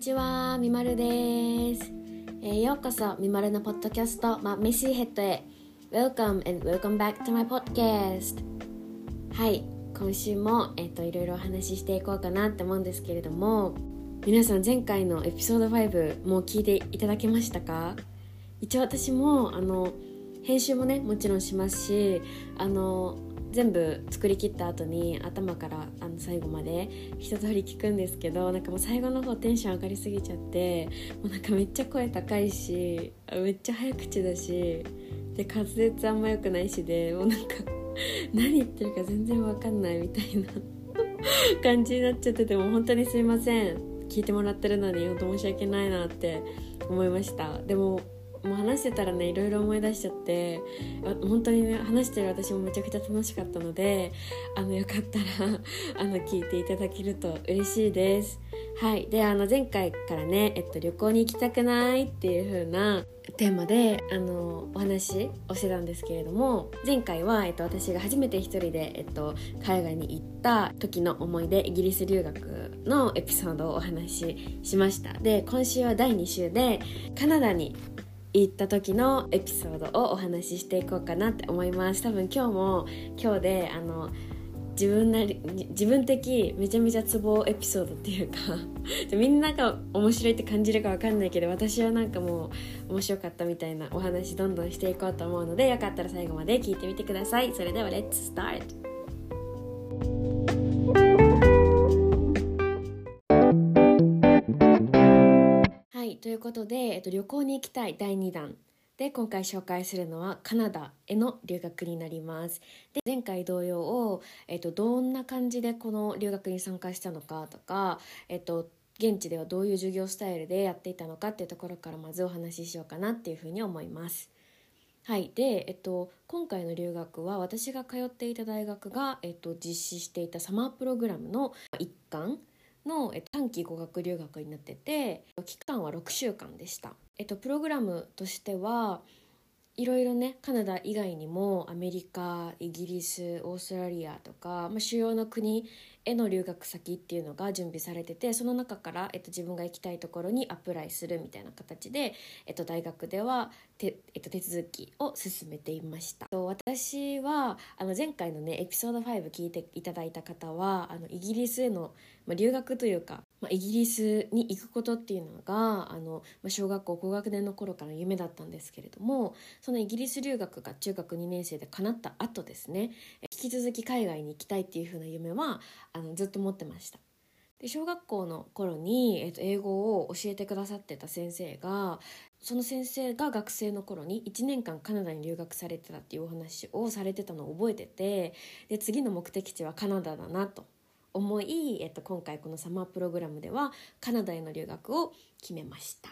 にちは、みまるです、えー、ようこそみまるのポッドキャスト、ま、メシーヘッドへ。Welcome and welcome back to my podcast. はい今週も、えーと、いろいろお話ししていこうかなって思うんですけれども皆さん前回のエピソード5もう聞いていただけましたか？一応私もあの編集もねもちろんしますしあの全部作り切った後に頭からあの最後まで一通り聞くんですけどなんかもう最後の方テンション上がりすぎちゃってもうなんかめっちゃ声高いしめっちゃ早口だしで滑舌あんま良くないしでもうなんか 何言ってるか全然わかんないみたいな 感じになっちゃってても本当にすいません。聞いてもらってるのに本当申し訳ないなって思いました。でももう話してたらねいろいろ思い出しちゃって本当にね話してる私もめちゃくちゃ楽しかったのであのよかったら あの聞いていただけると嬉しいです。はい。であの前回からね、えっと、旅行に行きたくないっていう風なテーマであのお話をしてたんですけれども前回は、えっと、私が初めて一人で、えっと、海外に行った時の思い出イギリス留学のエピソードをお話ししました。で今週は第2週でカナダに行った時のエピソードをお話ししていこうかなって思います。多分今日も今日であの自分なり自分的めちゃめちゃツボエピソードっていうか みんなが面白いって感じるか分かんないけど私はなんかもう面白かったみたいなお話どんどんしていこうと思うのでよかったら最後まで聞いてみてください。それではレッツスタートということで、えっと、旅行に行きたい第2弾。で今回紹介するのはカナダへの留学になります。で前回同様を、えっと、どんな感じでこの留学に参加したのかとか、えっと、現地ではどういう授業スタイルでやっていたのかっていうところからまずお話ししようかなっていうふうに思います。はい。で、えっと、今回の留学は私が通っていた大学が、えっと、実施していたサマープログラムの一環の、短期語学留学になってて期間は6週間でした、えっと、プログラムとしてはいろいろねカナダ以外にもアメリカイギリスオーストラリアとか、まあ、主要な国への留学先っていうのが準備されててその中から、えっと、自分が行きたいところにアプライするみたいな形で、えっと、大学ではて、えっと、手続きを進めていました。私はあの前回のねエピソード5聞いていただいた方はあのイギリスへの、まあ、留学というか、まあ、イギリスに行くことっていうのがあの、まあ、小学校高学年の頃から夢だったんですけれどもそのイギリス留学が中学2年生で叶った後ですね引き続き海外に行きたいっていう風な夢はあのずっと持ってました。で小学校の頃に、えー、と英語を教えてくださってた先生がその先生が学生の頃に1年間カナダに留学されてたっていうお話をされてたのを覚えててで次の目的地はカナダだなと思い、えっと、今回このサマープログラムではカナダへの留学を決めました。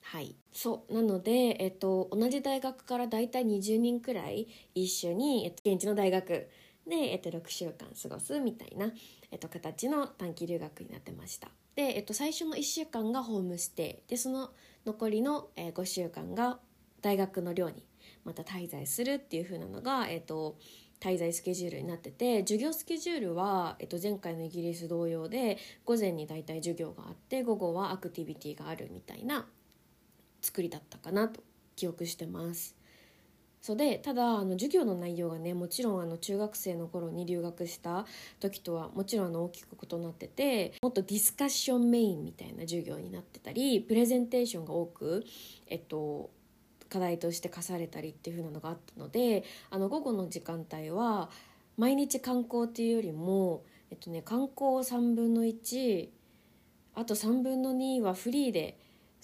はい。そう。なので、えっと、同じ大学から大体20人くらい一緒に、えっと、現地の大学で、えっと、6週間過ごすみたいな、えっと、形の短期留学になってました。で、えっと、最初の1週間がホームステイ。でその残りの、えー、5週間が大学の寮にまた滞在するっていう風なのが、えっと、滞在スケジュールになってて授業スケジュールは、えっと、前回のイギリス同様で午前に大体授業があって午後はアクティビティがあるみたいな作りだったかなと記憶してます。そうでただあの授業の内容がねもちろんあの中学生の頃に留学した時とはもちろんあの大きく異なっててもっとディスカッションメインみたいな授業になってたりプレゼンテーションが多く、えっと、課題として課されたりっていう風なのがあったのであの午後の時間帯は毎日観光っていうよりも、えっとね、観光3分の1あと3分の2はフリーで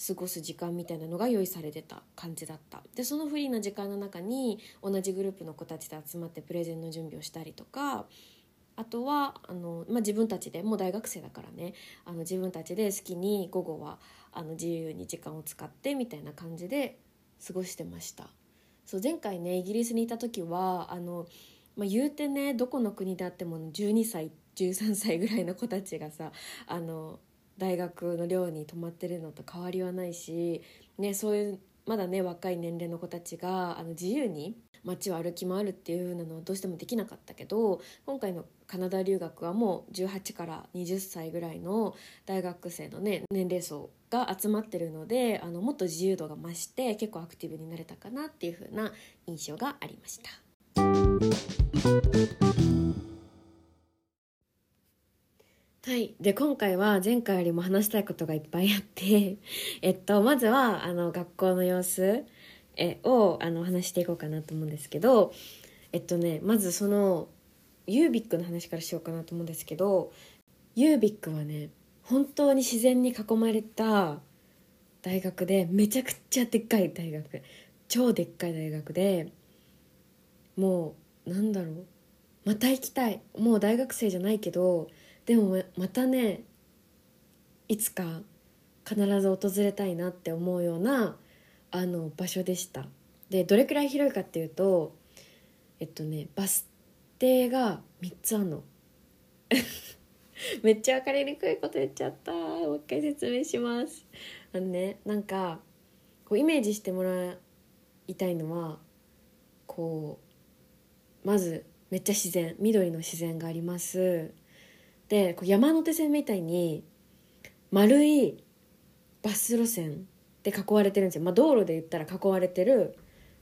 過ごす時間みたいなのが用意されてた感じだった。でそのフリーな時間の中に同じグループの子たちで集まってプレゼンの準備をしたりとかあとはあの、まあ、自分たちでもう大学生だからねあの自分たちで好きに午後はあの自由に時間を使ってみたいな感じで過ごしてました。そう前回ねイギリスにいた時はあの、まあ、言うてねどこの国であっても12歳13歳ぐらいの子たちがさあの大学の寮に泊まってるのと変わりはないし、ね、そういうまだね若い年齢の子たちがあの自由に街を歩き回るっていう風なのはどうしてもできなかったけど今回のカナダ留学はもう18から20歳ぐらいの大学生のね年齢層が集まってるのであのもっと自由度が増して結構アクティブになれたかなっていう風な印象がありました。はい。で、今回は前回よりも話したいことがいっぱいあって、えっと、まずは、あの、学校の様子えを、あの、話していこうかなと思うんですけど、えっとね、まずその、ユービックの話からしようかなと思うんですけど、ユービックはね、本当に自然に囲まれた大学で、めちゃくちゃでっかい大学。超でっかい大学で、もう、なんだろう。また行きたい。もう大学生じゃないけど、でもまたねいつか必ず訪れたいなって思うようなあの場所でした。でどれくらい広いかっていうとえっとねバス停が3つあるの。めっちゃ分かりにくいこと言っちゃった。もう一回説明します。あのねなんかこうイメージしてもらいたいのはこうまずめっちゃ自然緑の自然があります。でこう山手線みたいに丸いバス路線で囲われてるんですよ、まあ、道路で言ったら囲われてる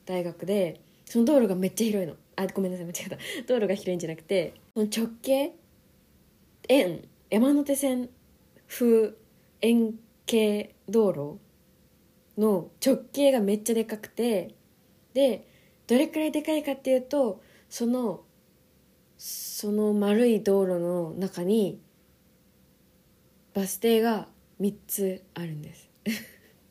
大学でその道路がめっちゃ広いの。あごめんなさい間違えた。道路が広いんじゃなくてその直径円山手線風円形道路の直径がめっちゃでかくてでどれくらいでかいかっていうとそのその丸い道路の中にバス停が3つあるんです。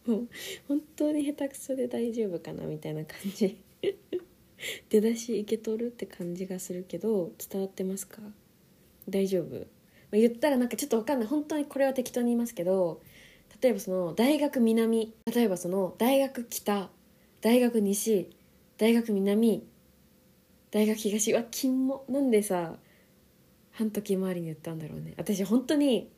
も う本当に下手くそで大丈夫かなみたいな感じ。出だし受け取るって感じがするけど伝わってますか？大丈夫、言ったらなんかちょっと分かんない。本当にこれは適当に言いますけど例えばその大学南例えばその大学北大学西大学南大学東は金もなんでさ半時周りに言ったんだろうね。私本当に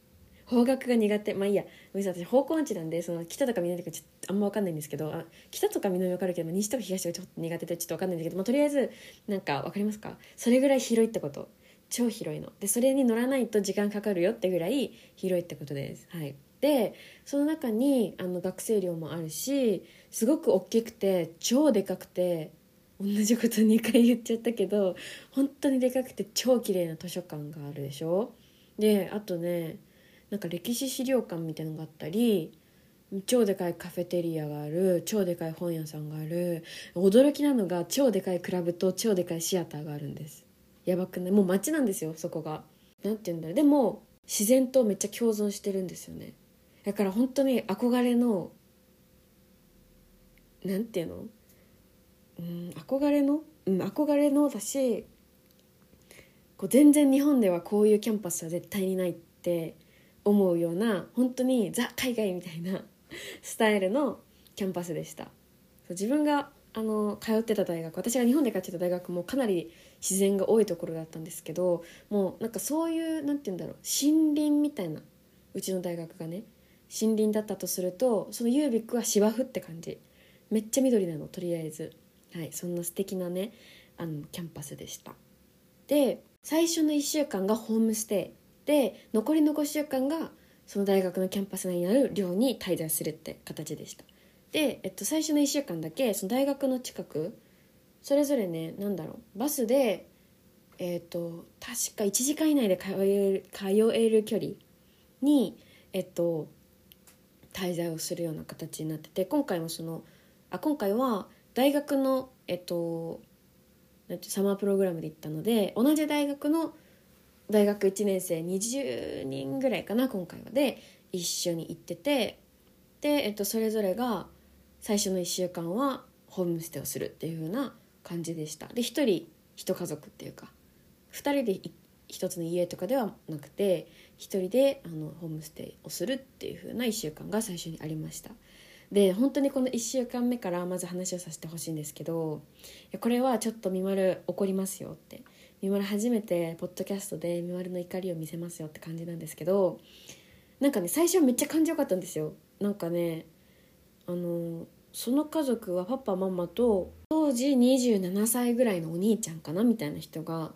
方角が苦手。まあいいや。ごめんなさい。私方向音痴なんでその北とか南とかちょっとあんま分かんないんですけどあ北とか南分かるけど西とか東とかちょっと苦手でちょっと分かんないんだけど、まあ、とりあえずなんか分かりますか？それぐらい広いってこと。超広いの。でそれに乗らないと時間かかるよってぐらい広いってことです。はい。でその中にあの学生寮もあるしすごく大きくて超でかくて同じこと2回言っちゃったけど本当にでかくて超綺麗な図書館があるでしょ？であとねなんか歴史資料館みたいのがあったり超でかいカフェテリアがある超でかい本屋さんがある驚きなのが超でかいクラブと超でかいシアターがあるんです。やばくない？もう街なんですよそこが。何て言うんだろう。でも自然とめっちゃ共存してるんですよね。だから本当に憧れの何て言うの？うん憧れの、うん、憧れのだしこう全然日本ではこういうキャンパスは絶対にないって思うような本当にザ海外みたいなスタイルのキャンパスでした。自分があの通ってた大学私が日本で通ってた大学もかなり自然が多いところだったんですけどもうなんかそういうなんて言うんだろう森林みたいなうちの大学がね森林だったとするとその UVic は芝生って感じ。めっちゃ緑なのとりあえず。はいそんな素敵なねあのキャンパスでした。で最初の1週間がホームステイ。で残りの5週間がその大学のキャンパス内にある寮に滞在するって形でした。で、えっと、最初の1週間だけその大学の近くそれぞれね何だろうバスでえっ、と確か1時間以内で通える通える距離にえっと滞在をするような形になってて今回もそのあ今回は大学のえっとサマープログラムで行ったので同じ大学の大学1年生20人ぐらいかな今回は。で一緒に行っててで、えっと、それぞれが最初の1週間はホームステイをするっていう風な感じでした。で1人1家族っていうか2人で1つの家とかではなくて1人であのホームステイをするっていう風な1週間が最初にありました。で本当にこの1週間目からまず話をさせてほしいんですけどこれはちょっとみまる怒りますよってみまる初めてポッドキャストでみまるの怒りを見せますよって感じなんですけどなんかね最初はめっちゃ感じよかったんですよ。なんかねあのその家族はパパママと当時27歳ぐらいのお兄ちゃんかなみたいな人が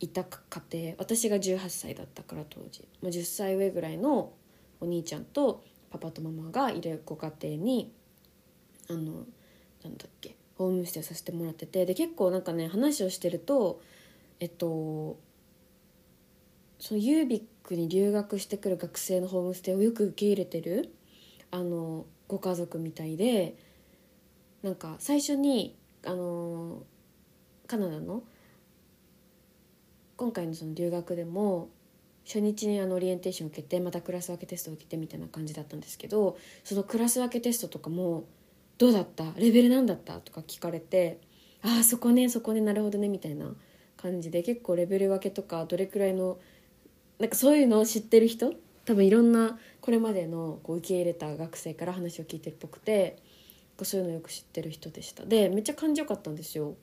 いた家庭。私が18歳だったから当時、まあ、10歳上ぐらいのお兄ちゃんとパパとママがいるご家庭にあのなんだっけホームステイさせてもらっててで結構なんかね話をしてるとえっとそのユービックに留学してくる学生のホームステイをよく受け入れてるあのご家族みたいでなんか最初にあのカナダの今回のその留学でも初日にあのオリエンテーションを受けてまたクラス分けテストを受けてみたいな感じだったんですけどそのクラス分けテストとかも「どうだった？レベルなんだった?」とか聞かれて「ああそこねそこねなるほどね」みたいな感じで結構レベル分けとかどれくらいのなんかそういうのを知ってる人多分いろんなこれまでのこう受け入れた学生から話を聞いてるっぽくてそういうのよく知ってる人でした。でめっちゃ感じよかったんですよ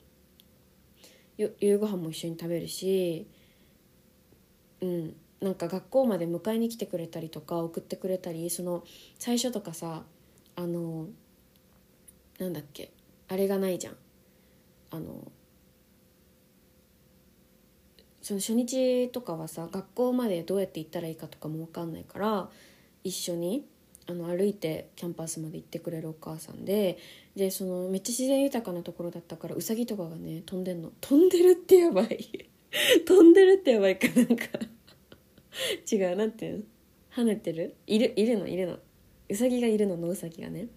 夕ご飯も一緒に食べるしうんなんか学校まで迎えに来てくれたりとか送ってくれたりその最初とかさあのなんだっけ？あれがないじゃん。あのその初日とかはさ学校までどうやって行ったらいいかとかも分かんないから一緒にあの歩いてキャンパスまで行ってくれるお母さんででそのめっちゃ自然豊かなところだったからウサギとかがね飛んでんの。飛んでるってやばい。飛んでるってやばいかなんか。違うなんていうの？跳ねてる？いるいるのいるの。ウサギがいるのノウサギがね。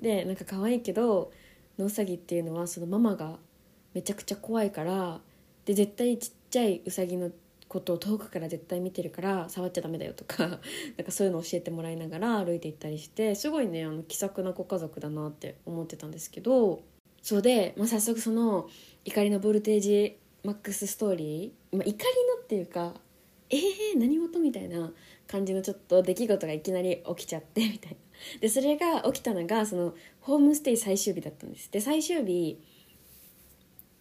でなんか可愛いけどノウサギっていうのはそのママがめちゃくちゃ怖いからで絶対ちっちゃいウサギのことを遠くから絶対見てるから触っちゃダメだよとか なんかそういうのを教えてもらいながら歩いていったりしてすごいねあの気さくなご家族だなって思ってたんですけどそうで、まあ、早速その怒りのボルテージマックスストーリー、まあ、怒りのっていうかえー、何事みたいな感じのちょっと出来事がいきなり起きちゃってみたいな。でそれが起きたのがそのホームステイ最終日だったんです。で最終日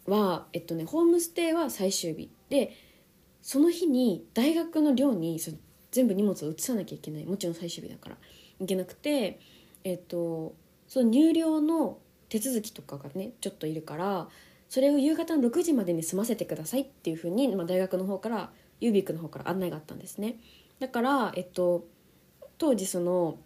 はえっとねホームステイは最終日。でその日に大学の寮にその全部荷物を移さなきゃいけない。もちろん最終日だから。いけなくてえっとその入寮の手続きとかがねちょっといるからそれを夕方の6時までに済ませてくださいっていうふうに、まあ、大学の方からユービックの方から案内があったんですね。だからえっと当時その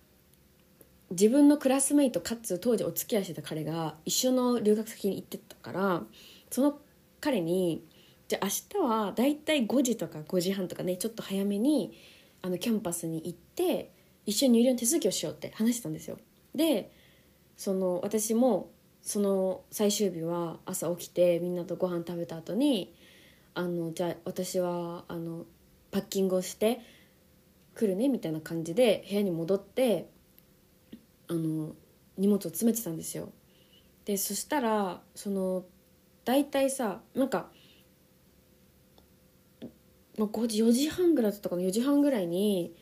自分のクラスメイトかつ当時お付き合いしてた彼が一緒の留学先に行ってたからその彼にじゃあ明日はだいたい5時とか5時半とかねちょっと早めにあのキャンパスに行って一緒に入寮の手続きをしようって話してたんですよ。でその私もその最終日は朝起きてみんなとご飯食べた後にあのじゃあ私はあのパッキングをして来るねみたいな感じで部屋に戻ってあの荷物を詰めてたんですよ。でそしたらその大体さなんか、まあ、5時4時半ぐらいだったかな4時半ぐらいに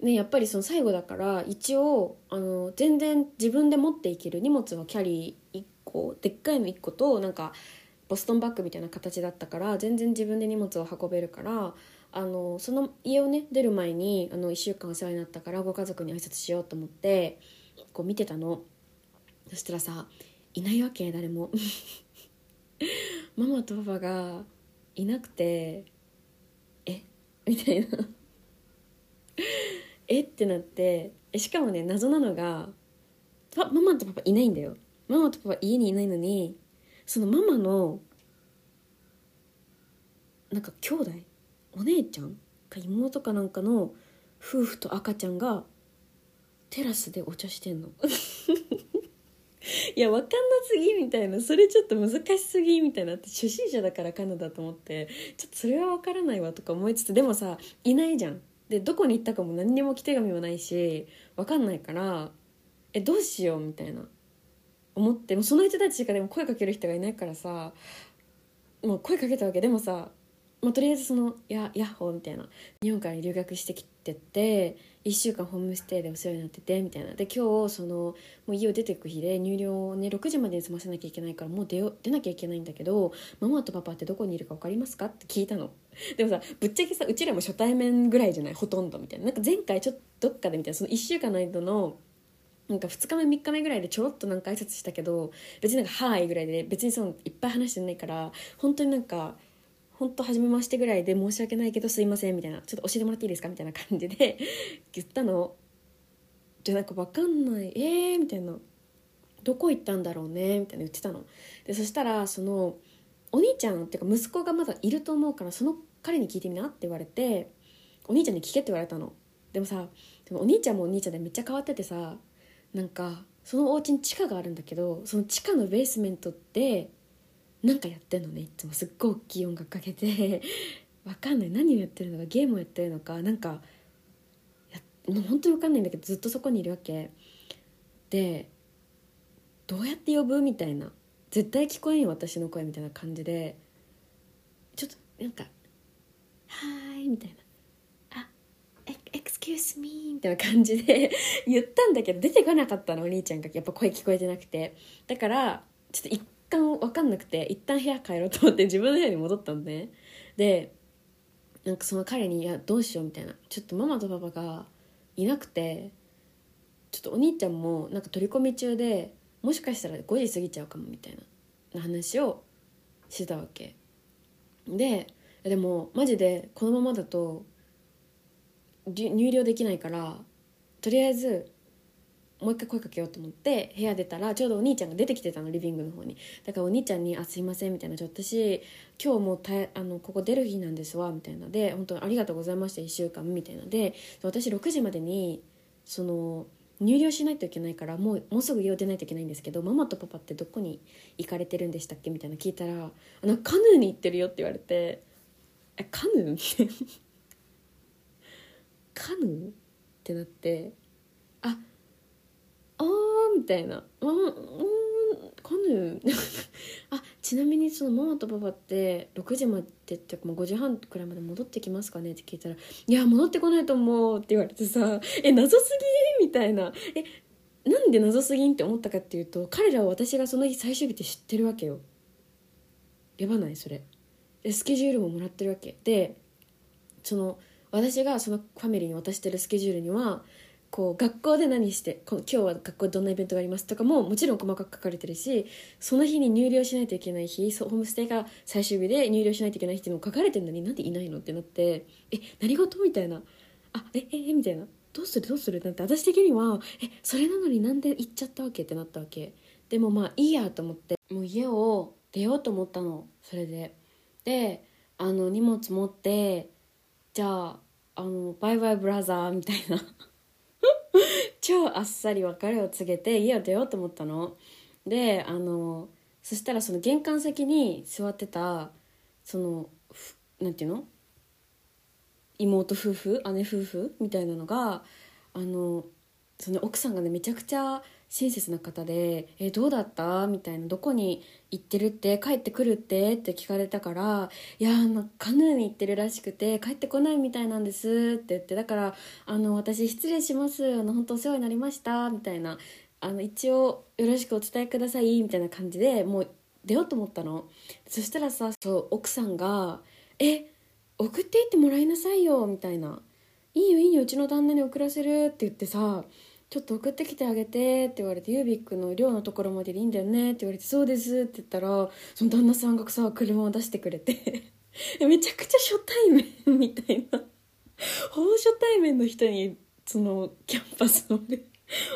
ねやっぱりその最後だから一応あの全然自分で持っていける荷物はキャリー1個でっかいの1個となんかボストンバッグみたいな形だったから全然自分で荷物を運べるからあのその家をね出る前にあの1週間お世話になったからご家族に挨拶しようと思ってこう見てたの。そしたらさいないわけ誰も。ママとパパがいなくてえ？みたいな。え？ってなってしかもね謎なのがママとパパいないんだよ。ママとパパ家にいないのにそのママのなんか兄弟？お姉ちゃんか妹かなんかの夫婦と赤ちゃんがテラスでお茶してんの。いや分かんなすぎみたいな。それちょっと難しすぎみたいな。って初心者だからカナダと思って。ちょっとそれは分からないわとか思いつつでもさいないじゃん。でどこに行ったかも何にも来手紙もないし分かんないからえどうしようみたいな。思って。もその人たちしかでも声かける人がいないからさもう声かけたわけ。でもさまあ、とりあえずそのやヤッホーみたいな日本から留学してきてて1週間ホームステイでお世話になっててみたいな。で今日そのもう家を出てく日で入寮をね6時までに済ませなきゃいけないからもう出よ出なきゃいけないんだけどママとパパってどこにいるか分かりますか？って聞いたの。でもさぶっちゃけさうちらも初対面ぐらいじゃない？ほとんどみたいな。なんか前回ちょっとどっかでみたいなその1週間の間のなんか2日目3日目ぐらいでちょろっとなんか挨拶したけど別になんか「はい」ぐらいで別にそのいっぱい話してないから本当になんか本当初めましてぐらいで申し訳ないけどすいませんみたいなちょっと教えてもらっていいですかみたいな感じで 言ったの。じゃなんか分かんない。えーみたいな。どこ行ったんだろうね。みたいな言ってたの。でそしたらそのお兄ちゃんっていうか息子がまだいると思うからその彼に聞いてみなって言われてお兄ちゃんに聞けって言われたの。でもさでもお兄ちゃんもお兄ちゃんでめっちゃ変わっててさなんかそのお家に地下があるんだけどその地下のベースメントでなんかやってんのねいつも。すっごい大きい音楽かけて。わかんない。何をやってるのかゲームをやってるのかなんかや本当にわかんないんだけどずっとそこにいるわけ。でどうやって呼ぶみたいな。絶対聞こえんよ私の声みたいな感じで。ちょっとなんか「はーい」みたいな「あエエクスキュースミー」みたいな感じで。言ったんだけど出てこなかったのお兄ちゃんが。やっぱ声聞こえてなくて。だからちょっと一旦分かんなくて一旦部屋帰ろうと思って自分の部屋に戻ったんねでなんかその彼に「いやどうしよう」みたいな「ちょっとママとパパがいなくてちょっとお兄ちゃんもなんか取り込み中でもしかしたら5時過ぎちゃうかもみたいな話をしてたわけ。ででもマジでこのままだと入寮できないからとりあえずもう一回声かけようと思って部屋出たらちょうどお兄ちゃんが出てきてたのリビングの方にだからお兄ちゃんに「あすいません」みたいな「ちょ私今日もうたあのここ出る日なんですわ」みたいなで「本当にありがとうございました1週間」みたいなで私6時までにその入寮しないといけないからもうもうすぐ家を出ないといけないんですけどママとパパってどこに行かれてるんでしたっけみたいな聞いたら「あのカヌーに行ってるよ」って言われて「えカヌー? 」カヌー？ってなってあーみたいな「うんうんカヌー あちなみにそのママとパパって6時までってもう5時半くらいまで戻ってきますかね?」って聞いたら「いや戻ってこないと思う」って言われてさ「え謎すぎ?」みたいな「えなんで謎すぎん?」って思ったかっていうと彼らは私がその日最終日って知ってるわけよやばない？それでスケジュールももらってるわけでその私がそのファミリーに渡してるスケジュールにはこう学校で何してこ今日は学校でどんなイベントがありますとかももちろん細かく書かれてるしその日に入寮しないといけない日ホームステイが最終日で入寮しないといけない日ってのも書かれてるのになんでいないのってなってえ何事？みたいな。あえええみたいな。どうする？どうする？なって私的にはえそれなのになんで行っちゃったわけ？ってなったわけ。でもまあいいやと思ってもう家を出ようと思ったの。それで。であの荷物持ってじゃああのバイバイブラザーみたいな。超あっさり別れを告げて家を出ようと思ったの。であのそしたらその玄関先に座ってたそのなんていうの？妹夫婦姉夫婦みたいなのがあのその奥さんがねめちゃくちゃ親切な方で「えどうだった?」みたいな「どこに行ってるって帰ってくるって?」って聞かれたから「いやカヌーに行ってるらしくて帰ってこないみたいなんです」って言ってだから「あの私失礼します。あの本当お世話になりました」みたいなあの一応よろしくお伝えくださいみたいな感じでもう出ようと思ったの。そしたらさそう奥さんが「え送っていってもらいなさいよ」みたいな「いいよいいよ。うちの旦那に送らせる」って言ってさちょっと送ってきてあげてって言われてユービックの寮のところまででいいんだよねって言われてそうですって言ったらその旦那さんがさ車を出してくれて めちゃくちゃ初対面みたいな。ほぼ初対面の人にそのキャンパスを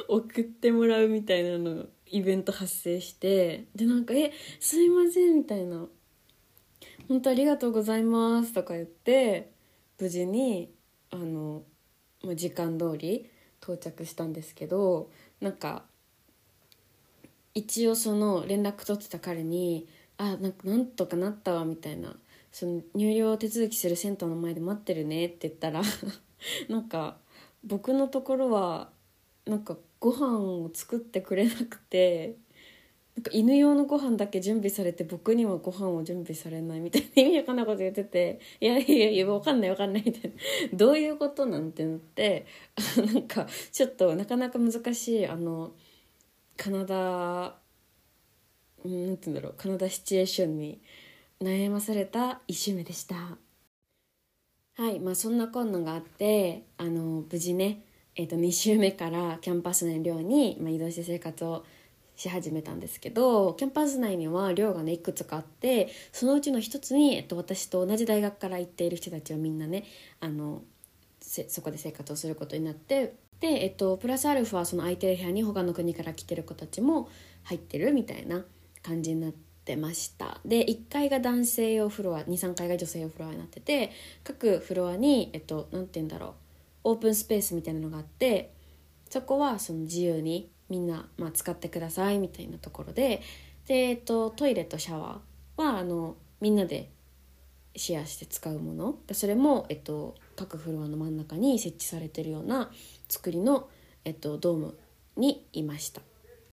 送ってもらうみたいなのイベント発生して。でなんか「えすいません」みたいな「本当ありがとうございます」とか言って無事にあの、まあ、時間通り到着したんですけどなんか一応その連絡取ってた彼に「あなんかなんとかなったわ」みたいな。その入寮手続きする銭湯の前で待ってるねって言ったら なんか僕のところはなんかご飯を作ってくれなくてなんか犬用のご飯だけ準備されて僕にはご飯を準備されないみたいな意味わかんないこと言ってて「いやいやいやわかんないわかんない」みたいな「どういうことなんてなってなんかちょっとなかなか難しいあのカナダなんて言うんだろうカナダシチュエーションに悩まされた1週目でした。はいまあそんな困難があってあの無事ねえー、と2週目からキャンパスの寮に、まあ、移動して生活をし始めたんですけどキャンパス内には寮がねいくつかあってそのうちの一つに、えっと、私と同じ大学から行っている人たちはみんなねあのそこで生活をすることになってで、えっと、プラスアルファその空いてる部屋に他の国から来てる子たちも入ってるみたいな感じになってました。で1階が男性用フロア23階が女性用フロアになってて各フロアにえっと何て言うんだろうオープンスペースみたいなのがあってそこはその自由にみんな、まあ、使ってくださいみたいなところでで、えっと、トイレとシャワーはあのみんなでシェアして使うもの。それも、えっと、各フロアの真ん中に設置されてるような作りの、えっと、ドームにいました。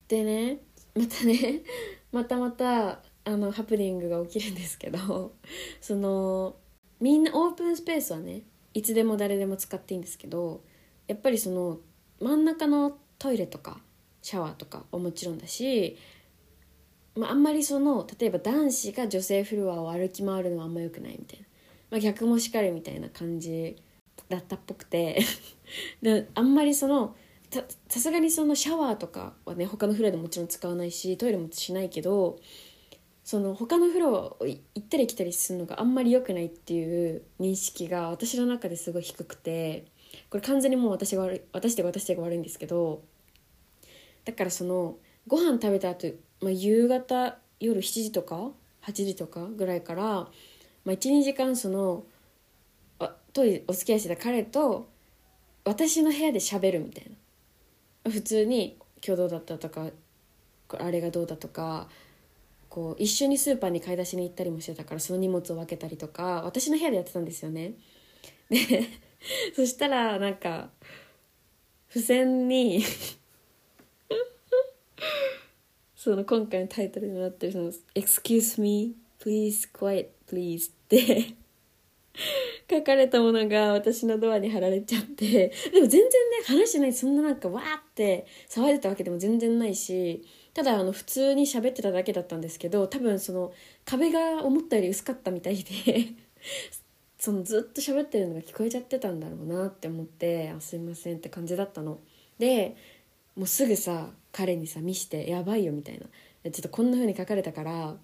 でねまたね またまたあのハプニングが起きるんですけど そのみんなオープンスペースはねいつでも誰でも使っていいんですけどやっぱりその真ん中のトイレとかシャワーとかはもちろんだし、まあ、あんまりその例えば男子が女性フロアを歩き回るのはあんま良くないみたいな、まあ、逆もしかりみたいな感じだったっぽくて。であんまりそのさすがにそのシャワーとかはね他のフロアでもちろん使わないしトイレもしないけどその他のフロアを行ったり来たりするのがあんまり良くないっていう認識が私の中ですごい低くて。これ完全にもう私が悪い私で私が悪いんですけどだからそのご飯食べた後、まあ夕方夜7時とか8時とかぐらいから、まあ、12時間そのあ当時お付き合いしてた彼と私の部屋で喋るみたいな普通に今日どうだったとかあれがどうだとかこう一緒にスーパーに買い出しに行ったりもしてたからその荷物を分けたりとか私の部屋でやってたんですよね。でそしたらなんか付箋に その今回のタイトルになってるその「Excuse me please quiet please」って 書かれたものが私のドアに貼られちゃってでも全然ね話してないそんななんかわーって騒いでたわけでも全然ないしただあの普通に喋ってただけだったんですけど多分その壁が思ったより薄かったみたいで そのずっと喋ってるのが聞こえちゃってたんだろうなって思って「あすいません」って感じだったの。でもうすぐさ彼にさ見して「やばいよ」みたいな「ちょっとこんな風に書かれたから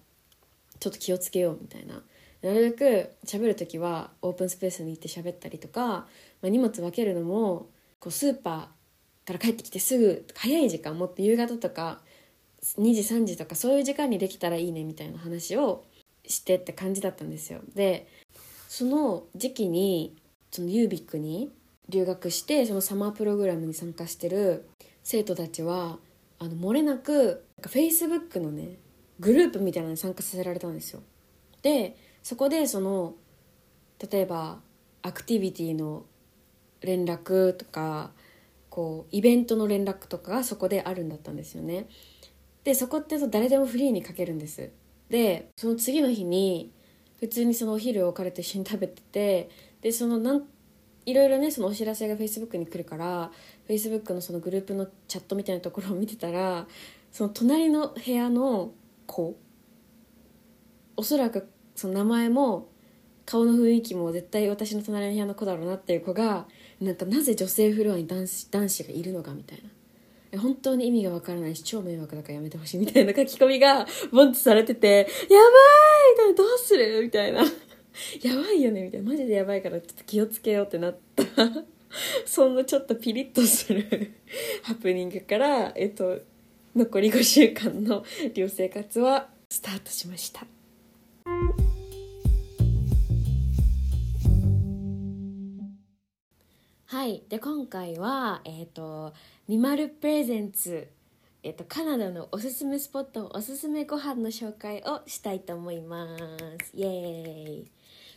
ちょっと気をつけよう」みたいな。なるべく喋る時はオープンスペースに行って喋ったりとか、まあ、荷物分けるのもこうスーパーから帰ってきてすぐ早い時間もっと夕方とか2時3時とかそういう時間にできたらいいねみたいな話をしてって感じだったんですよ。でその時期にそのユービックに留学してそのサマープログラムに参加してる生徒たちはあの漏れなくフェイスブックのねグループみたいなのに参加させられたんですよ。でそこでその例えばアクティビティの連絡とかこうイベントの連絡とかがそこであるんだったんですよね。でそこって誰でもフリーに書けるんです。でその次の日に普通にそのお昼を彼と一緒に食べててでそのなんいろいろねそのお知らせがフェイスブックに来るからフェイスブックのそのグループのチャットみたいなところを見てたらその隣の部屋の子おそらくその名前も顔の雰囲気も絶対私の隣の部屋の子だろうなっていう子がなんかなぜ女性フロアに男子男子がいるのかみたいな本当に意味がわからないし超迷惑だからやめてほしいみたいな書き込みがボンとされてて「やばい!」みたいな「どうする?」みたいな「やばいよね」みたいな「マジでやばいからちょっと気をつけよう」ってなったそんなちょっとピリッとするハプニングからえっと残り5週間の寮生活はスタートしました。はい。で今回はえっ、ー、とニマルプレゼンツえっ、ー、とカナダのおすすめスポットおすすめご飯の紹介をしたいと思います。イエーイ。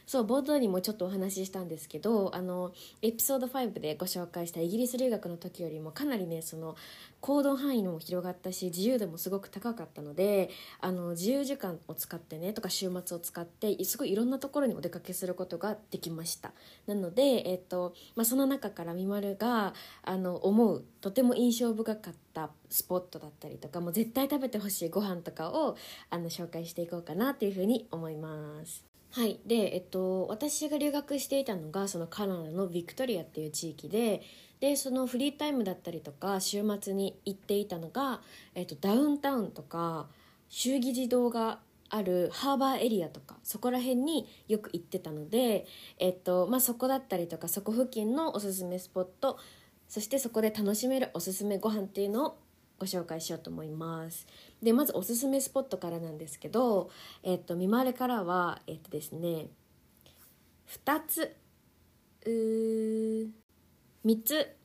そう冒頭にもちょっとお話ししたんですけどあのエピソード5でご紹介したイギリス留学の時よりもかなりねその行動範囲も広がったし自由度もすごく高かったのであの自由時間を使ってねとか週末を使ってすごいいろんなところにお出かけすることができました。なので、えっとまあ、その中からみまるがあの思うとても印象深かったスポットだったりとかもう絶対食べてほしいご飯とかをあの紹介していこうかなっていうふうに思います。はい。でえっと私が留学していたのがそのカナダのビクトリアっていう地域ででそのフリータイムだったりとか週末に行っていたのが、えっと、ダウンタウンとか祝儀児童があるハーバーエリアとかそこら辺によく行ってたので、えっとまあ、そこだったりとかそこ付近のおすすめスポットそしてそこで楽しめるおすすめご飯っていうのをご紹介しようと思います。でまずおすすめスポットからなんですけど、えっと、見回れからはえっとですね2つう3つ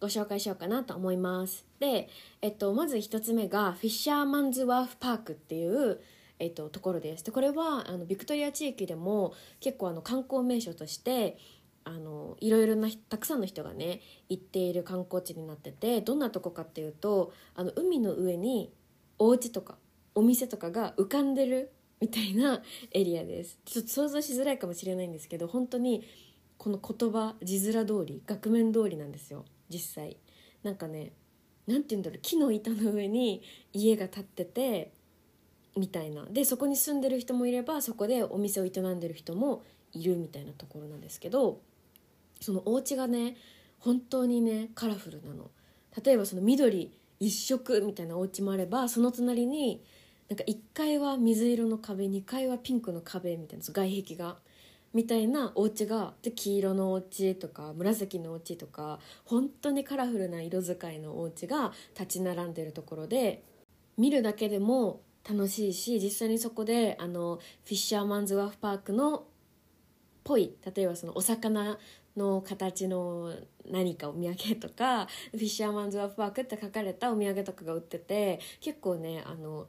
ご紹介しようかなと思います。で、えっと、まず1つ目がフィッシャーマンズワーフパークっていうえっと、ところです。でこれはあのビクトリア地域でも結構あの観光名所としてあのいろいろなたくさんの人がね行っている観光地になっててどんなとこかっていうとあの海の上にお家とかお店とかが浮かんでるみたいなエリアです。ちょっと想像しづらいかもしれないんですけど本当にこの言葉字面通り額面通りなんですよ実際。なんかね何て言うんだろう木の板の上に家が建っててみたいな。でそこに住んでる人もいればそこでお店を営んでる人もいるみたいなところなんですけどそのお家がね本当にねカラフルなの。例えばその緑一色みたいなお家もあればその隣になんか1階は水色の壁2階はピンクの壁みたいな外壁がみたいなお家がで黄色のお家とか紫のお家とか本当にカラフルな色使いのお家が立ち並んでるところで見るだけでも楽しいし実際にそこであのフィッシャーマンズワーフパークのぽい例えばそのお魚の形の何かお土産とかフィッシャーマンズワーフパークって書かれたお土産とかが売ってて結構ねあの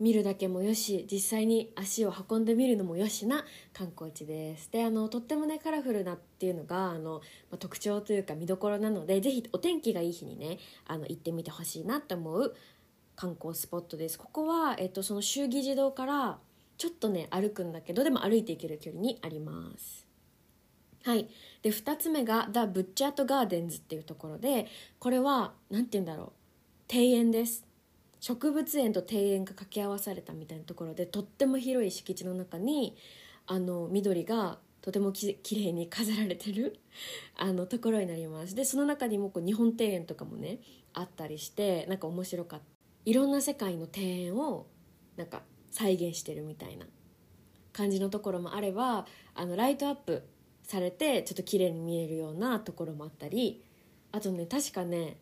見るだけもよし実際に足を運んでみるのもよしな観光地です。であのとってもねカラフルなっていうのがあの、まあ、特徴というか見どころなのでぜひお天気がいい日にねあの行ってみてほしいなと思う観光スポットです。ここは、えっと、その祝儀児童からちょっとね歩くんだけどでも歩いていける距離にあります。はい。で2つ目が The Butchert Gardens っていうところでこれは何て言うんだろう。庭園です。植物園と庭園が掛け合わされたみたいなところでとっても広い敷地の中にあの緑がとてもききれいに飾られてる あのところになります。でその中にもこう日本庭園とかもねあったりしてなんか面白かった。いろんな世界の庭園をなんか再現してるみたいな感じのところもあればあのライトアップされてちょっと綺麗に見えるようなところもあったりあとね確かね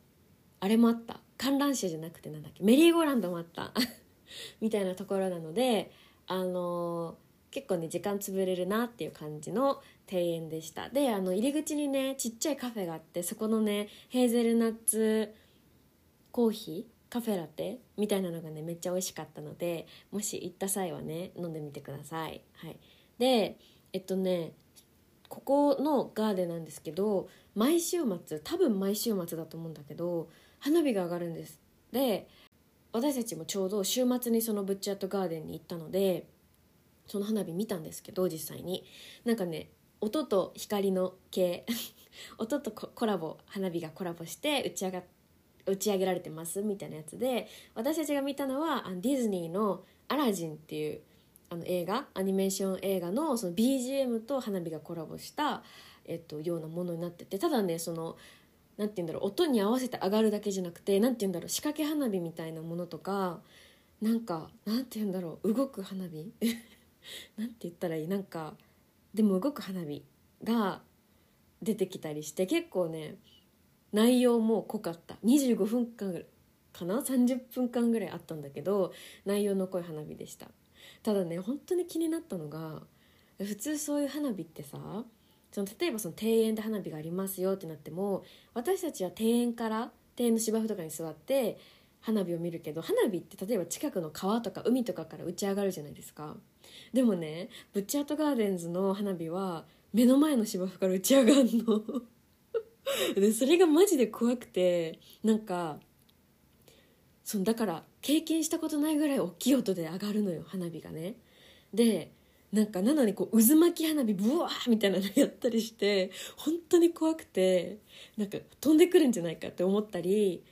あれもあった。観覧車じゃなくてなんだっけメリーゴーランドもあった。みたいなところなのであのー、結構ね時間潰れるなっていう感じの庭園でした。であの入り口にねちっちゃいカフェがあってそこのねヘーゼルナッツコーヒーカフェラテみたいなのがねめっちゃ美味しかったのでもし行った際はね飲んでみてください、はい、でえっとねここのガーデンなんですけど毎週末多分毎週末だと思うんだけど花火が上がるんです。で私たちもちょうど週末にそのブッチャートガーデンに行ったのでその花火見たんですけど実際に。なんかね音と光の系 音とコラボ花火がコラボして打ち上が打ち上げられてますみたいなやつで私たちが見たのはディズニーの「アラジン」っていうあの映画アニメーション映画のその BGM と花火がコラボした、えっと、ようなものになっててただねその何て言うんだろう音に合わせて上がるだけじゃなくて何て言うんだろう仕掛け花火みたいなものとかなんかなんて言うんだろう動く花火？なんて言ったらいい？なんかでも動く花火が出てきたりして結構ね内容も濃かった。25分間かな？30分間ぐらいあったんだけど内容の濃い花火でした。ただね本当に気になったのが普通そういう花火ってさその例えばその庭園で花火がありますよってなっても私たちは庭園から庭園の芝生とかに座って花火を見るけど花火って例えば近くの川とか海とかから打ち上がるじゃないですか。でもねブッチャートガーデンズの花火は目の前の芝生から打ち上がるの。でそれがマジで怖くてなんかそのだから経験したことないぐらい大きい音で上がるのよ花火がね。でなんかなのにこう渦巻き花火ブワーみたいなのやったりして本当に怖くてなんか飛んでくるんじゃないかって思ったり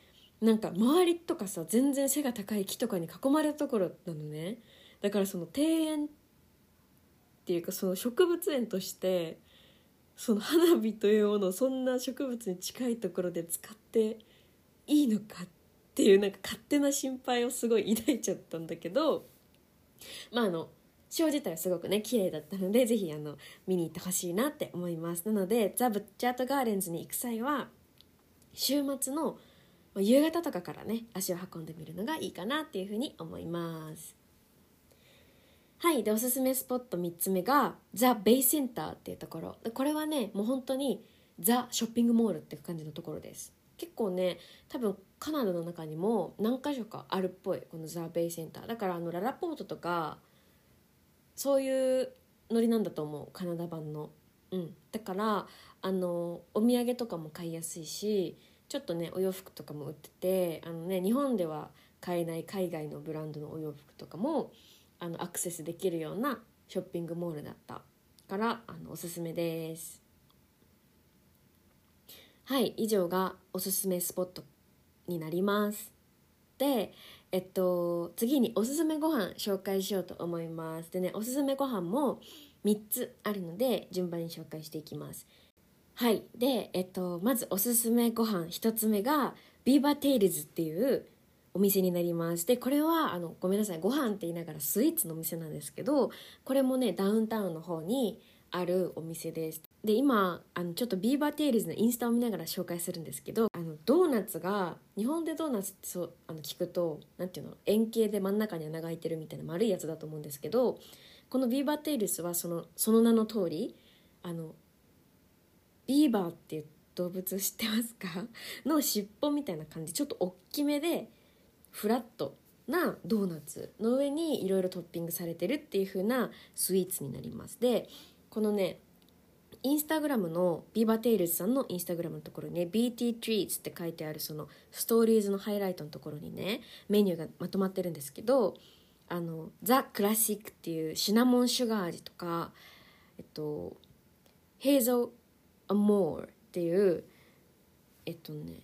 なんか周りとかさ全然背が高い木とかに囲まれたところなのね。だからその庭園っていうかその植物園としてその花火というものをそんな植物に近いところで使っていいのかっていうなんか勝手な心配をすごい抱いちゃったんだけどまああのシ自体はすごくね綺麗だったのでぜひあの見に行ってほしいなって思います。なのでザ・ブッチャート・ガーデンズに行く際は週末の夕方とかからね足を運んでみるのがいいかなっていうふうに思います。はいでおすすめスポット3つ目がザ・ベイセンターっていうところ。でこれはねもう本当にザ・ショッピングモールっていう感じのところです。結構ね多分カナダの中にも何か所かあるっぽいこのザ・ベイセンター。だからあのララポートとかそういうノリなんだと思うカナダ版の。うん。だからあのお土産とかも買いやすいしちょっとねお洋服とかも売っててあのね日本では買えない海外のブランドのお洋服とかもあのアクセスできるようなショッピングモールだったからあのおすすめです。はい以上がおすすめスポット。になります。でえっと次におすすめご飯紹介しようと思います。でねおすすめご飯も3つあるので順番に紹介していきます。はい。でえっとまずおすすめご飯1つ目が BeaverTails っていうお店になります。でこれはあのごめんなさいご飯って言いながらスイーツのお店なんですけどこれもねダウンタウンの方にあるお店です。で今あのちょっと BeaverTails のインスタを見ながら紹介するんですけどあのドーナツが日本でドーナツってそうあの聞くと何ていうの円形で真ん中に穴が開いてるみたいな丸いやつだと思うんですけどこの BeaverTails はそのその名の通りあのビーバーっていう動物知ってますか？の尻尾みたいな感じちょっと大きめでフラットなドーナツの上にいろいろトッピングされてるっていう風なスイーツになります。でこのねインスタグラムの BeaverTails さんのインスタグラムのところにね BT Treats って書いてあるそのストーリーズのハイライトのところにねメニューがまとまってるんですけどあのザ・クラシックっていうシナモンシュガー味とかえっとヘーゾー・アモーっていうえっとね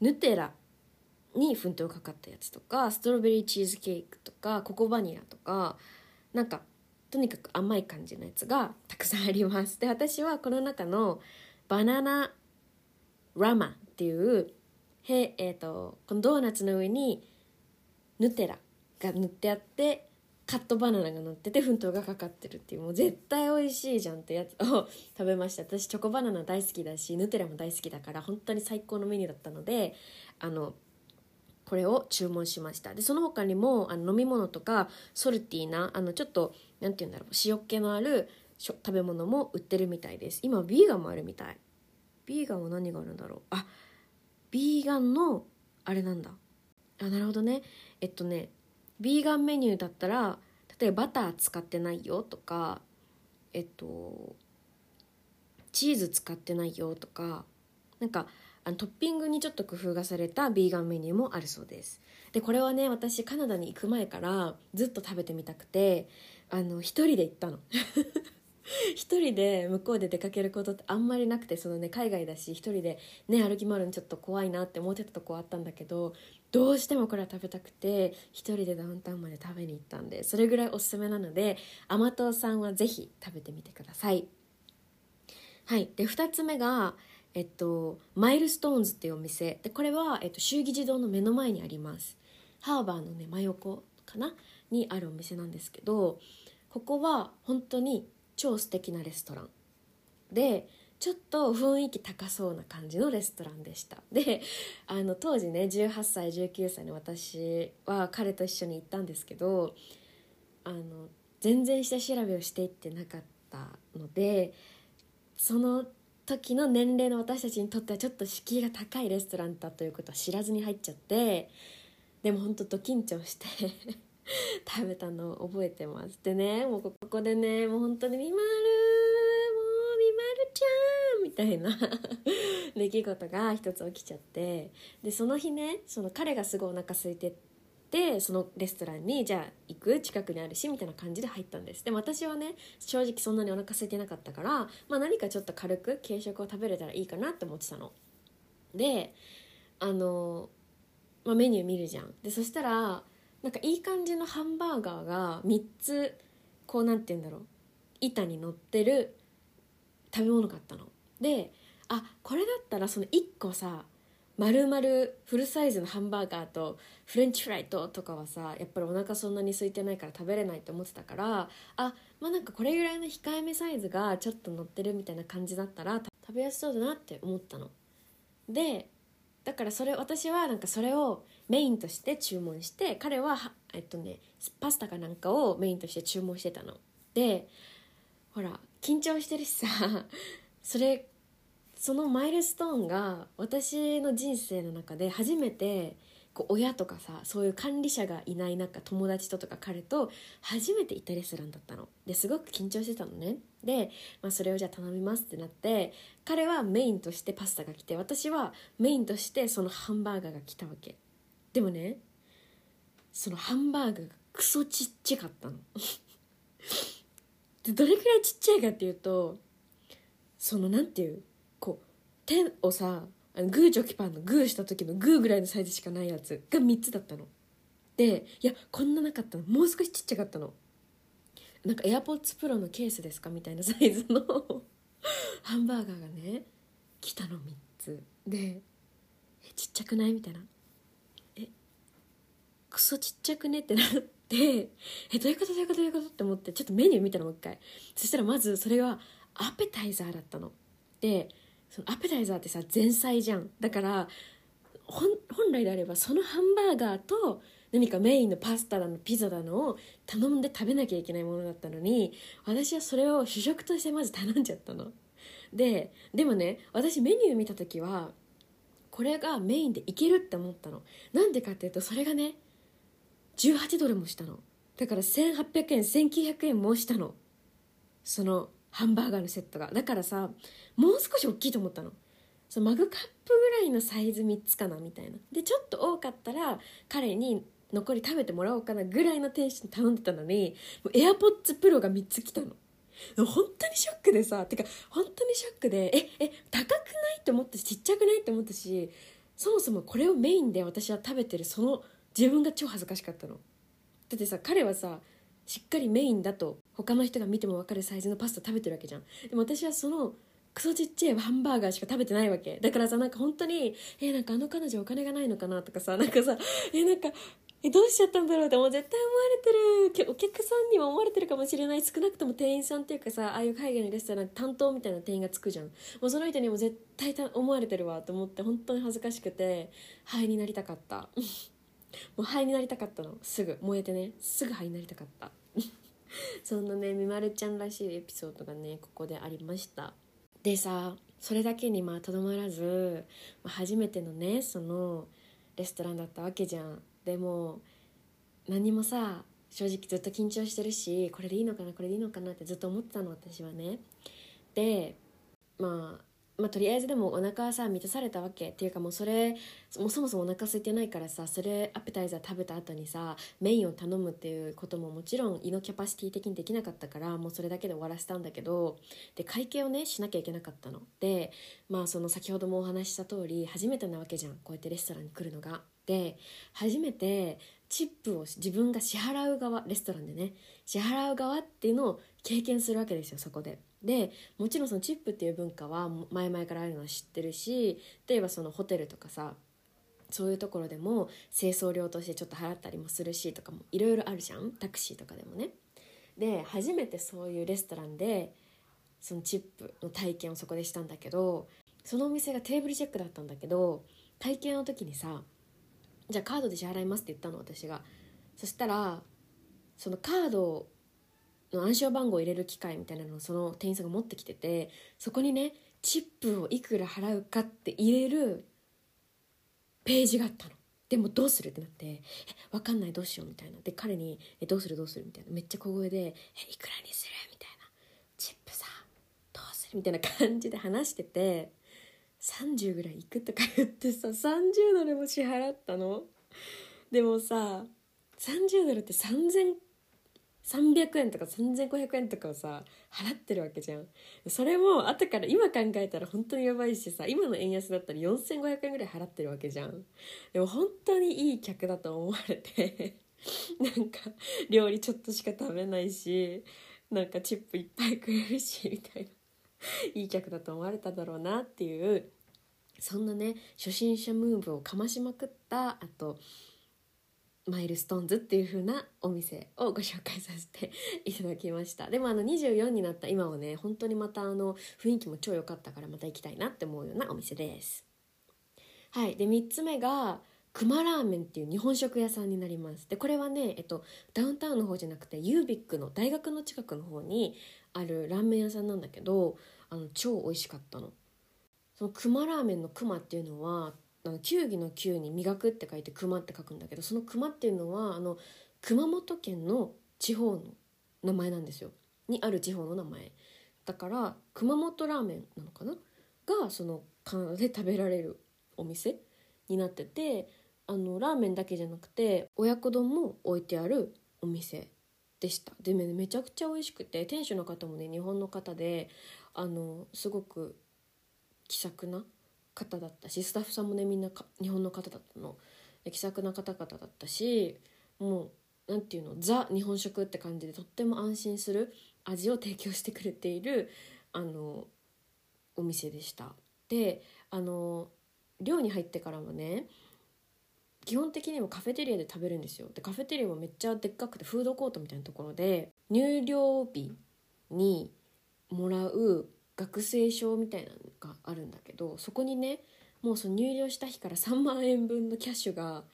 ヌテラに粉糖かかったやつとかストロベリーチーズケーキとかココバニラとかなんかとにかく甘い感じのやつがたくさんあります。で私はこの中のバナナラマっていうへ、えーと、このドーナツの上にヌテラが塗ってあってカットバナナが乗ってて粉糖がかかってるっていうもう絶対美味しいじゃんってやつを 食べました。私チョコバナナ大好きだしヌテラも大好きだから本当に最高のメニューだったのであのこれを注文しました。でその他にもあの飲み物とかソルティーなあのちょっと何て言うんだろう塩気のある食べ物も売ってるみたいです。今ビーガンもあるみたい。ビーガンは何があるんだろう？あビーガンのあれなんだ。あなるほどね。えっとねビーガンメニューだったら例えばバター使ってないよとかえっとチーズ使ってないよとかなんかあのトッピングにちょっと工夫がされたビーガンメニューもあるそうです。でこれはね私カナダに行く前からずっと食べてみたくてあの一人で行ったの。一人で向こうで出かけることってあんまりなくてそのね海外だし一人でね歩き回るのちょっと怖いなって思ってたとこあったんだけどどうしてもこれは食べたくて一人でダウンタウンまで食べに行ったんでそれぐらいおすすめなので甘党さんはぜひ食べてみてください。はい。で2つ目がえっと、 Milestones っていうお店。でこれは、えっと、州議事堂の目の前にあります。ハーバーのね真横かな？にあるお店なんですけどここは本当に超素敵なレストラン。でちょっと雰囲気高そうな感じのレストランでした。であの当時ね18歳19歳の私は彼と一緒に行ったんですけどあの全然下調べをしていってなかったのでその時の年齢の私たちにとってはちょっと敷居が高いレストランだということは知らずに入っちゃってでも本当と緊張して 食べたのを覚えてます。でねもうここでねもう本当に「みまるもうみまるちゃん」みたいな 出来事が一つ起きちゃってでその日ねその彼がすごいお腹空いてでそのレストランにじゃあ行く？近くにあるしみたいな感じで入ったんです。でも私はね正直そんなにお腹空いてなかったから、まあ、何かちょっと軽く軽食を食べれたらいいかなって思ってたの。であの、まあ、メニュー見るじゃん。でそしたらなんかいい感じのハンバーガーが3つこうなんて言うんだろう板に乗ってる食べ物買ったの。であこれだったらその1個さ丸々フルサイズのハンバーガーとフレンチフライととかはさやっぱりお腹そんなに空いてないから食べれないって思ってたからあまあなんかこれぐらいの控えめサイズがちょっと乗ってるみたいな感じだったら食べやすそうだなって思ったの。でだからそれ私はなんかそれをメインとして注文して彼はえっとねパスタかなんかをメインとして注文してたの。でほら緊張してるしさ それそのマイルストーンが私の人生の中で初めてこう親とかさそういう管理者がいない中友達ととか彼と初めて行ったレストランだったの。ですごく緊張してたのね。で、まあ、それをじゃあ頼みますってなって彼はメインとしてパスタが来て私はメインとしてそのハンバーガーが来たわけ。でもねそのハンバーガーがクソちっちゃかったの。でどれくらいちっちゃいかっていうとそのなんていう手をさグーチョキパンのグーした時のグーぐらいのサイズしかないやつが3つだったの。でいやこんななかったの。もう少しちっちゃかったの。なんか AirPods Pro のケースですかみたいなサイズの ハンバーガーがね来たの3つ。でえちっちゃくないみたいな。えクソちっちゃくねってなってえどういうことどういうことどういうことって思ってちょっとメニュー見たのもう一回。そしたらまずそれはアペタイザーだったの。でそのアペタイザーってさ前菜じゃん。だから本来であればそのハンバーガーと何かメインのパスタだのピザだのを頼んで食べなきゃいけないものだったのに私はそれを主食としてまず頼んじゃったの。ででもね私メニュー見た時はこれがメインでいけるって思ったの。なんでかっていうとそれがね18ドルもしたの。だから1800円1900円もしたの。そのハンバーガーのセットが。だからさもう少し大きいと思ったの。そのマグカップぐらいのサイズ3つかなみたいな。でちょっと多かったら彼に残り食べてもらおうかなぐらいのテンション頼んでたのにもう AirPods Pro が3つ来たの。本当にショックでさてか本当にショックでええ高くないって思ったしちっちゃくないって思ったしそもそもこれをメインで私は食べてるその自分が超恥ずかしかったの。だってさ彼はさしっかりメインだと他の人が見ても分かるサイズのパスタ食べてるわけじゃん。でも私はそのクソちっちゃいハンバーガーしか食べてないわけ。だからさなんか本当にえー、なんかあの彼女お金がないのかなとかさなんかさえー、なんかえどうしちゃったんだろうってもう絶対思われてる。お客さんにも思われてるかもしれない。少なくとも店員さんっていうかさああいう海外のレストラン担当みたいな店員がつくじゃん。もうその人にも絶対思われてるわと思って本当に恥ずかしくて灰になりたかった。もう灰になりたかったの。すぐ燃えてね。すぐ灰になりたかった。そんなねみまるちゃんらしいエピソードがねここでありました。でさそれだけにまあとどまらず、初めてのねそのレストランだったわけじゃん。でも何もさ正直ずっと緊張してるしこれでいいのかなこれでいいのかなってずっと思ってたの私はね。でまあまあ、とりあえずでもお腹はさ満たされたわけっていうかもうそれもうそもそもお腹空いてないからさそれアペタイザー食べた後にさメインを頼むっていうことももちろん胃のキャパシティ的にできなかったからもうそれだけで終わらせたんだけどで会計をねしなきゃいけなかったのでまあその先ほどもお話しした通り初めてなわけじゃんこうやってレストランに来るのが。で初めてチップを自分が支払う側レストランでね支払う側っていうのを経験するわけですよそこで。でもちろんそのチップっていう文化は前々からあるのは知ってるし例えばそのホテルとかさそういうところでも清掃料としてちょっと払ったりもするしとかもいろいろあるじゃんタクシーとかでもね。で初めてそういうレストランでそのチップの体験をそこでしたんだけどそのお店がテーブルチェックだったんだけど体験の時にさ「じゃあカードで支払います」って言ったの私が。そしたらそのカードの暗証番号を入れる機械みたいなのをその店員さんが持ってきててそこにねチップをいくら払うかって入れるページがあったの。でもどうするってなって「え分かんないどうしよう」みたいなで彼に「えどうするどうする?」みたいなめっちゃ小声で「えいくらにする?」みたいな「チップさどうする?」みたいな感じで話してて30ぐらいいくとか言ってさ30ドルも支払ったのでもさ30ドルって3000 300円とか3500円とかをさ払ってるわけじゃん。それも後から今考えたら本当にやばいしさ今の円安だったら4500円ぐらい払ってるわけじゃん。でも本当にいい客だと思われて なんか料理ちょっとしか食べないしなんかチップいっぱいくれるしみたいな。いい客だと思われただろうなっていうそんなね初心者ムーブをかましまくったあと Milestones っていう風なお店をご紹介させていただきました。でもあの24になった今はね本当にまたあの雰囲気も超良かったからまた行きたいなって思うようなお店です。はい。で3つ目がクマラーメンっていう日本食屋さんになります。でこれはね、えっと、ダウンタウンの方じゃなくてユービックの大学の近くの方にあるラーメン屋さんなんだけどあの超美味しかったの。そのクマラーメンのクマっていうのはあの球技の球に磨くって書いて熊って書くんだけどその熊っていうのはあの熊本県の地方の名前なんですよ。にある地方の名前。だから熊本ラーメンなのかな？がそのカナダで食べられるお店になっててあのラーメンだけじゃなくて親子丼も置いてあるお店でした。でめちゃくちゃ美味しくて店主の方もね日本の方であのすごく気さくな方だったしスタッフさんもねみんな日本の方だったの。気さくな方々だったしもう何て言うのザ日本食って感じでとっても安心する味を提供してくれているあのお店でした。であの寮に入ってからもね基本的にはカフェテリアで食べるんですよ。でカフェテリアもめっちゃでっかくてフードコートみたいなところで入寮日にもらう学生証みたいなのがあるんだどそこにねもうその入寮した日から3万円分のキャッシュが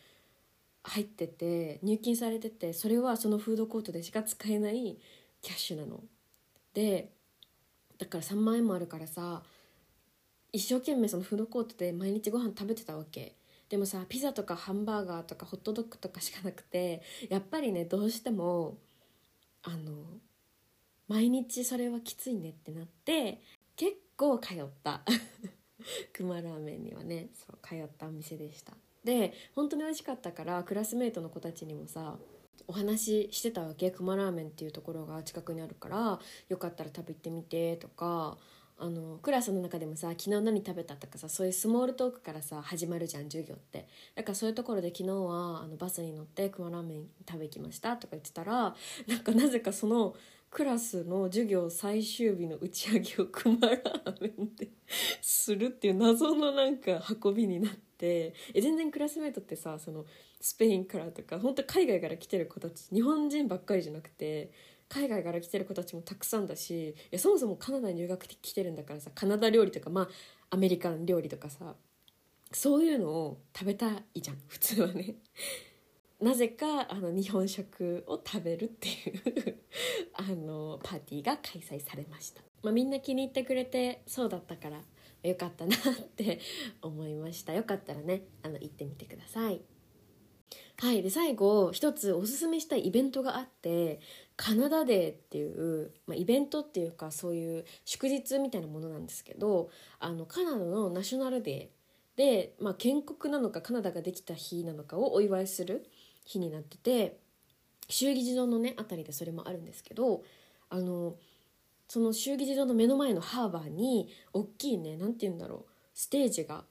入ってて入金されててそれはそのフードコートでしか使えないキャッシュなの。でだから3万円もあるからさ一生懸命そのフードコートで毎日ご飯食べてたわけでもさピザとかハンバーガーとかホットドッグとかしかなくてやっぱりねどうしてもあの毎日それはきついねってなって結構通った 熊ラーメンにはねそう通ったお店でした。で本当に美味しかったからクラスメートの子たちにもさお話ししてたわけ？熊ラーメンっていうところが近くにあるからよかったら食べてみてとかあのクラスの中でもさ昨日何食べたとかさそういうスモールトークからさ始まるじゃん授業って。だからそういうところで昨日はあのバスに乗って熊ラーメン食べ行きましたとか言ってたらなんかなぜかそのクラスの授業最終日の打ち上げを熊ラーメンでするっていう謎のなんか運びになってえ全然クラスメートってさそのスペインからとか本当海外から来てる子たち日本人ばっかりじゃなくて海外から来てる子たちもたくさんだしいやそもそもカナダに留学来てるんだからさカナダ料理とかまあアメリカン料理とかさそういうのを食べたいじゃん普通はね。なぜかあの日本食を食べるっていうあのパーティーが開催されました、まあ、みんな気に入ってくれてそうだったからよかったなって思いました。よかったらねあの行ってみてください。はい。で最後一つおすすめしたいイベントがあってカナダデーっていう、まあ、イベントっていうかそういう祝日みたいなものなんですけどあのカナダのナショナルデーで、まあ、建国なのかカナダができた日なのかをお祝いする日になってて衆議事堂のね辺りでそれもあるんですけどあのその衆議事堂の目の前のハーバーに大きいね何て言うんだろうステージが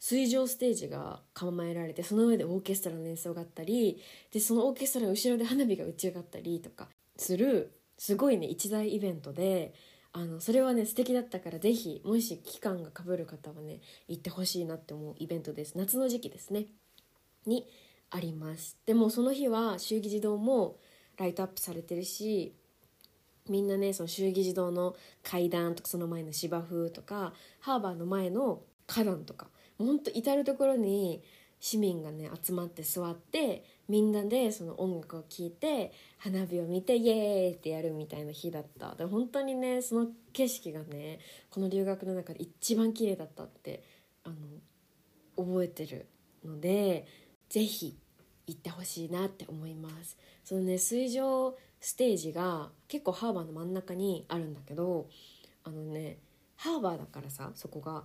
水上ステージが構えられてその上でオーケストラの演奏があったりでそのオーケストラの後ろで花火が打ち上がったりとかするすごいね一大イベントであのそれはね素敵だったから是非もし期間がかぶる方はね行ってほしいなって思うイベントです。夏の時期ですね。にあります。でもその日は衆議児童もライトアップされてるしみんなねその衆議児童の階段とかその前の芝生とかハーバーの前の花壇とかほんと至る所に市民がね集まって座ってみんなでその音楽を聴いて花火を見てイエーイってやるみたいな日だった。で本当にねその景色がねこの留学の中で一番綺麗だったってあの覚えてるので是非行ってほしいなって思います。そのね水上ステージが結構ハーバーの真ん中にあるんだけどあのねハーバーだからさそこが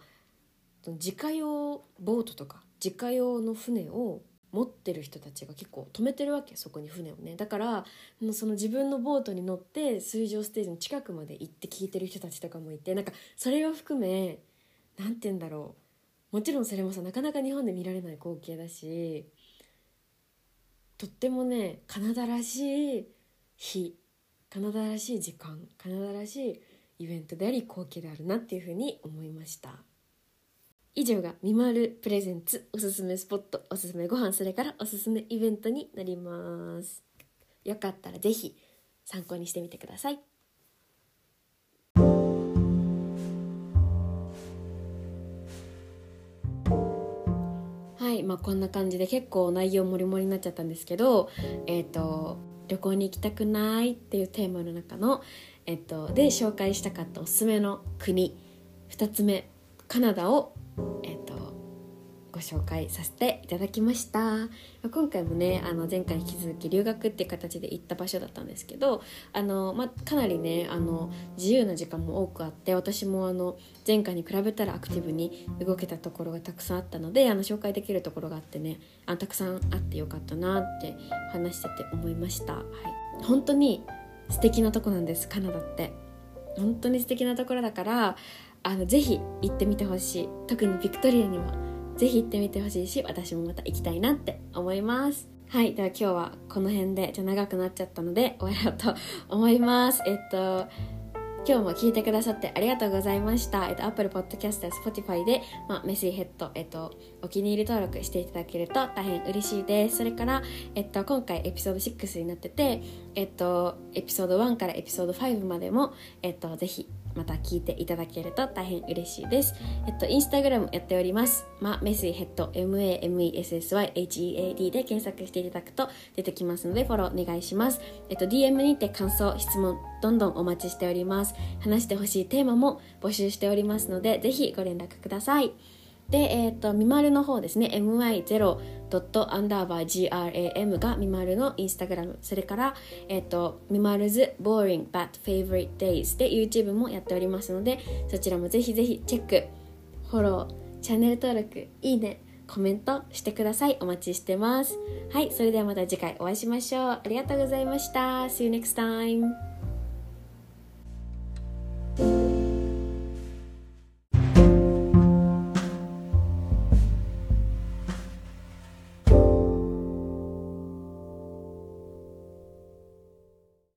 自家用ボートとか自家用の船を持ってる人たちが結構止めてるわけそこに船をね。だからその自分のボートに乗って水上ステージの近くまで行って聞いてる人たちとかもいてなんかそれを含め何て言うんだろう。もちろんそれもさなかなか日本で見られない光景だしとってもねカナダらしい日カナダらしい時間カナダらしいイベントであり光景であるなっていうふうに思いました。以上がみまるプレゼンツおすすめスポットおすすめご飯それからおすすめイベントになります。よかったら是非参考にしてみてください。はいまあこんな感じで結構内容もりもりになっちゃったんですけどえっ、ー、と旅行に行きたくないっていうテーマの中の、えっと、で紹介したかったおすすめの国2つ目カナダを、えっと、ご紹介させていただきました。今回もねあの前回引き続き留学っていう形で行った場所だったんですけどあの、まかなりねあの自由な時間も多くあって私もあの前回に比べたらアクティブに動けたところがたくさんあったのであの紹介できるところがあってねあたくさんあってよかったなって話してて思いました。はい、本当に素敵なとこなんですカナダって。本当に素敵なところだからあのぜひ行ってみてほしい。特にビクトリアには。ぜひ行ってみてほしいし私もまた行きたいなって思いますはいでは今日はこの辺でじゃ長くなっちゃったので終わろうと思います えっと今日も聞いてくださってありがとうございました。えっと、Apple Podcast や Spotify で、まあ、メシーヘッド、えっと、お気に入り登録していただけると大変嬉しいです。それから、えっと、今回エピソード6になってて、えっと、エピソード1からエピソード5までも、えっと、ぜひまた聞いていただけると大変嬉しいです。えっと、インスタグラムやっております。ま、メスイヘッド、MAMESSYHEAD で検索していただくと出てきますので、フォローお願いします。えっと、DM にて感想、質問、どんどんお待ちしております。話してほしいテーマも募集しておりますので、ぜひご連絡ください。で、えっ、ー、と、みまるの方ですね、my0 アンダーバー gram がみまるのインスタグラム、それから、えっ、ー、と、みまるず boring but favorite days で YouTube もやっておりますので、そちらもぜひぜひチェック、フォロー、チャンネル登録、いいね、コメントしてください。お待ちしてます。はい、それではまた次回お会いしましょう。ありがとうございました。See you next time.